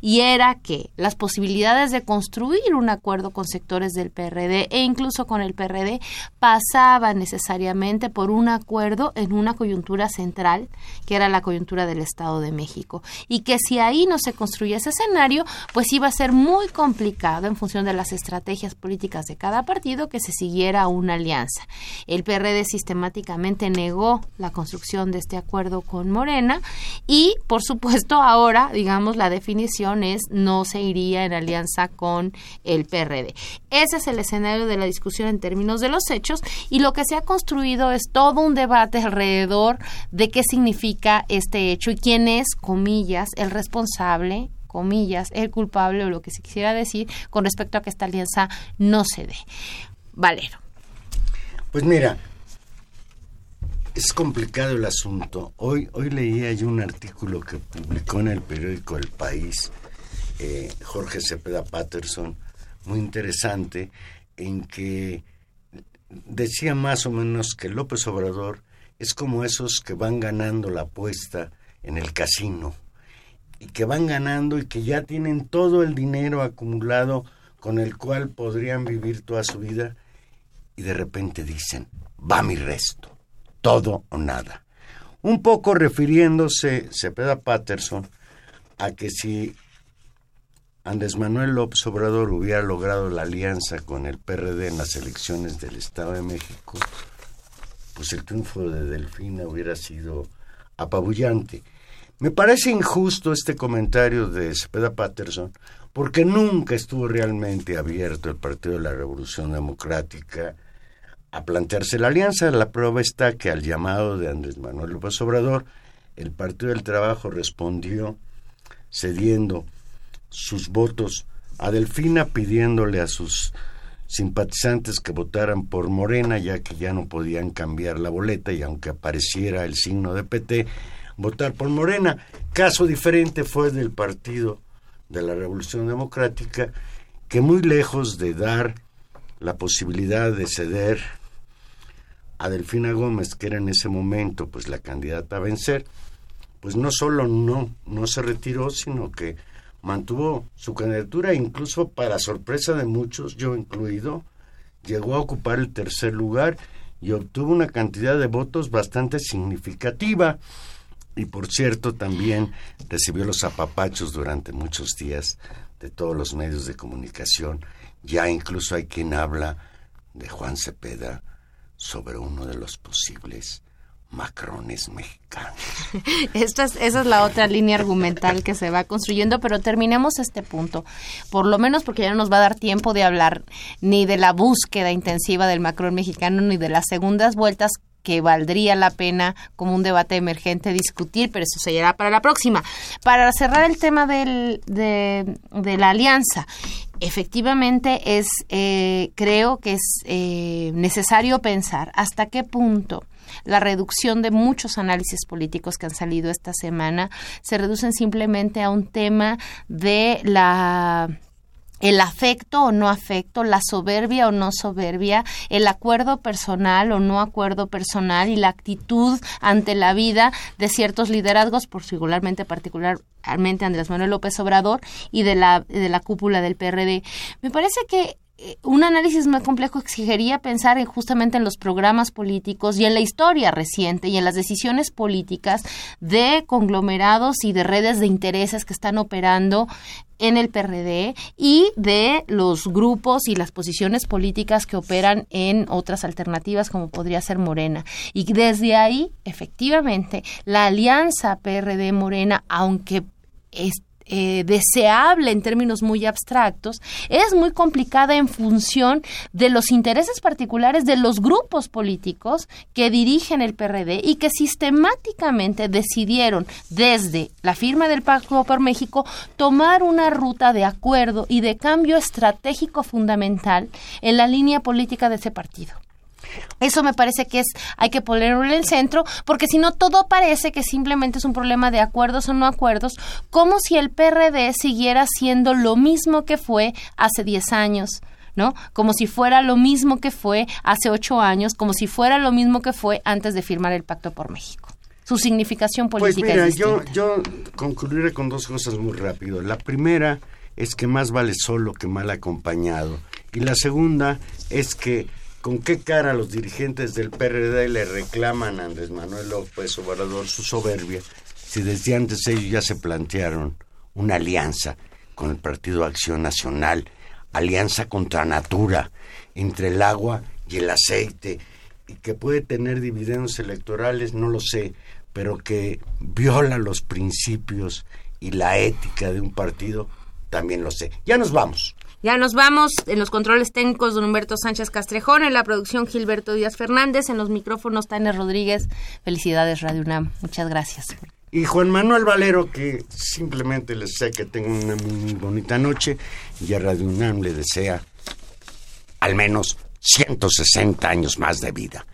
y era que las posibilidades de construir un acuerdo con sectores del PRD e incluso con el PRD pasaban necesariamente por un acuerdo en una coyuntura central, que era la coyuntura del Estado de México. Y que si ahí no se construía ese escenario, pues iba a ser muy complicado en función de las estrategias políticas de cada partido que se siguiera una alianza. El PRD sí sistemáticamente negó la construcción de este acuerdo con Morena y, por supuesto, ahora, digamos, la definición es no se iría en alianza con el PRD. Ese es el escenario de la discusión en términos de los hechos y lo que se ha construido es todo un debate alrededor de qué significa este hecho y quién es, comillas, el responsable comillas, el culpable o lo que se quisiera decir con respecto a que esta alianza no se dé. Valero. Pues mira, es complicado el asunto. Hoy, hoy leía yo un artículo que publicó en el periódico El País eh, Jorge Cepeda Patterson, muy interesante, en que decía más o menos que López Obrador es como esos que van ganando la apuesta en el casino y que van ganando y que ya tienen todo el dinero acumulado con el cual podrían vivir toda su vida y de repente dicen, va mi resto, todo o nada. Un poco refiriéndose Cepeda Patterson a que si Andrés Manuel López Obrador hubiera logrado la alianza con el PRD en las elecciones del Estado de México, pues el triunfo de Delfina hubiera sido apabullante. Me parece injusto este comentario de Cepeda Patterson porque nunca estuvo realmente abierto el Partido de la Revolución Democrática a plantearse la alianza. La prueba está que al llamado de Andrés Manuel López Obrador, el Partido del Trabajo respondió cediendo sus votos a Delfina pidiéndole a sus simpatizantes que votaran por Morena ya que ya no podían cambiar la boleta y aunque apareciera el signo de PT, votar por Morena. Caso diferente fue del Partido de la Revolución Democrática, que muy lejos de dar la posibilidad de ceder a Delfina Gómez, que era en ese momento pues la candidata a vencer, pues no solo no, no se retiró, sino que mantuvo su candidatura, incluso para sorpresa de muchos, yo incluido, llegó a ocupar el tercer lugar y obtuvo una cantidad de votos bastante significativa y por cierto también recibió los apapachos durante muchos días de todos los medios de comunicación. Ya incluso hay quien habla de Juan Cepeda sobre uno de los posibles macrones mexicanos. Esta es, esa es la otra línea argumental que se va construyendo, pero terminemos este punto, por lo menos porque ya no nos va a dar tiempo de hablar ni de la búsqueda intensiva del macrón mexicano, ni de las segundas vueltas que valdría la pena como un debate emergente discutir, pero eso se llegará para la próxima. Para cerrar el tema del, de, la alianza, efectivamente es, eh, creo que es eh, necesario pensar hasta qué punto la reducción de muchos análisis políticos que han salido esta semana se reducen simplemente a un tema de la el afecto o no afecto, la soberbia o no soberbia, el acuerdo personal o no acuerdo personal y la actitud ante la vida de ciertos liderazgos, por singularmente particularmente Andrés Manuel López Obrador y de la, de la cúpula del PRD. Me parece que un análisis más complejo exigiría pensar en justamente en los programas políticos y en la historia reciente y en las decisiones políticas de conglomerados y de redes de intereses que están operando en el PRD y de los grupos y las posiciones políticas que operan en otras alternativas como podría ser Morena. Y desde ahí, efectivamente, la alianza PRD-Morena, aunque es eh, deseable en términos muy abstractos, es muy complicada en función de los intereses particulares de los grupos políticos que dirigen el PRD y que sistemáticamente decidieron desde la firma del Pacto por México tomar una ruta de acuerdo y de cambio estratégico fundamental en la línea política de ese partido. Eso me parece que es, hay que ponerlo en el centro, porque si no todo parece que simplemente es un problema de acuerdos o no acuerdos, como si el PRD siguiera siendo lo mismo que fue hace 10 años. ¿no? Como si fuera lo mismo que fue hace ocho años, como si fuera lo mismo que fue antes de firmar el Pacto por México. Su significación pues política pues mira, Yo, yo concluiré con dos cosas muy rápido. La primera es que más vale solo que mal acompañado. Y la segunda es que ¿Con qué cara los dirigentes del PRD le reclaman a Andrés Manuel López Obrador su soberbia si desde antes ellos ya se plantearon una alianza con el Partido Acción Nacional, alianza contra natura, entre el agua y el aceite, y que puede tener dividendos electorales, no lo sé, pero que viola los principios y la ética de un partido, también lo sé. Ya nos vamos. Ya nos vamos en los controles técnicos don Humberto Sánchez Castrejón, en la producción Gilberto Díaz Fernández, en los micrófonos Tania Rodríguez. Felicidades Radio UNAM. Muchas gracias. Y Juan Manuel Valero, que simplemente les desea que tengan una muy bonita noche y a Radio UNAM le desea al menos 160 años más de vida.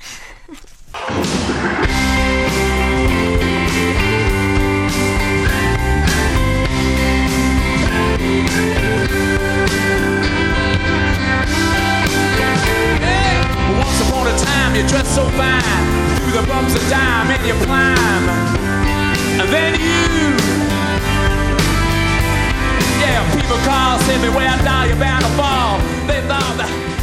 Time, you dressed so fine, through the bumps of dime and you climb, and then you, yeah, people call, say me where I die, you're bound to fall. They thought that.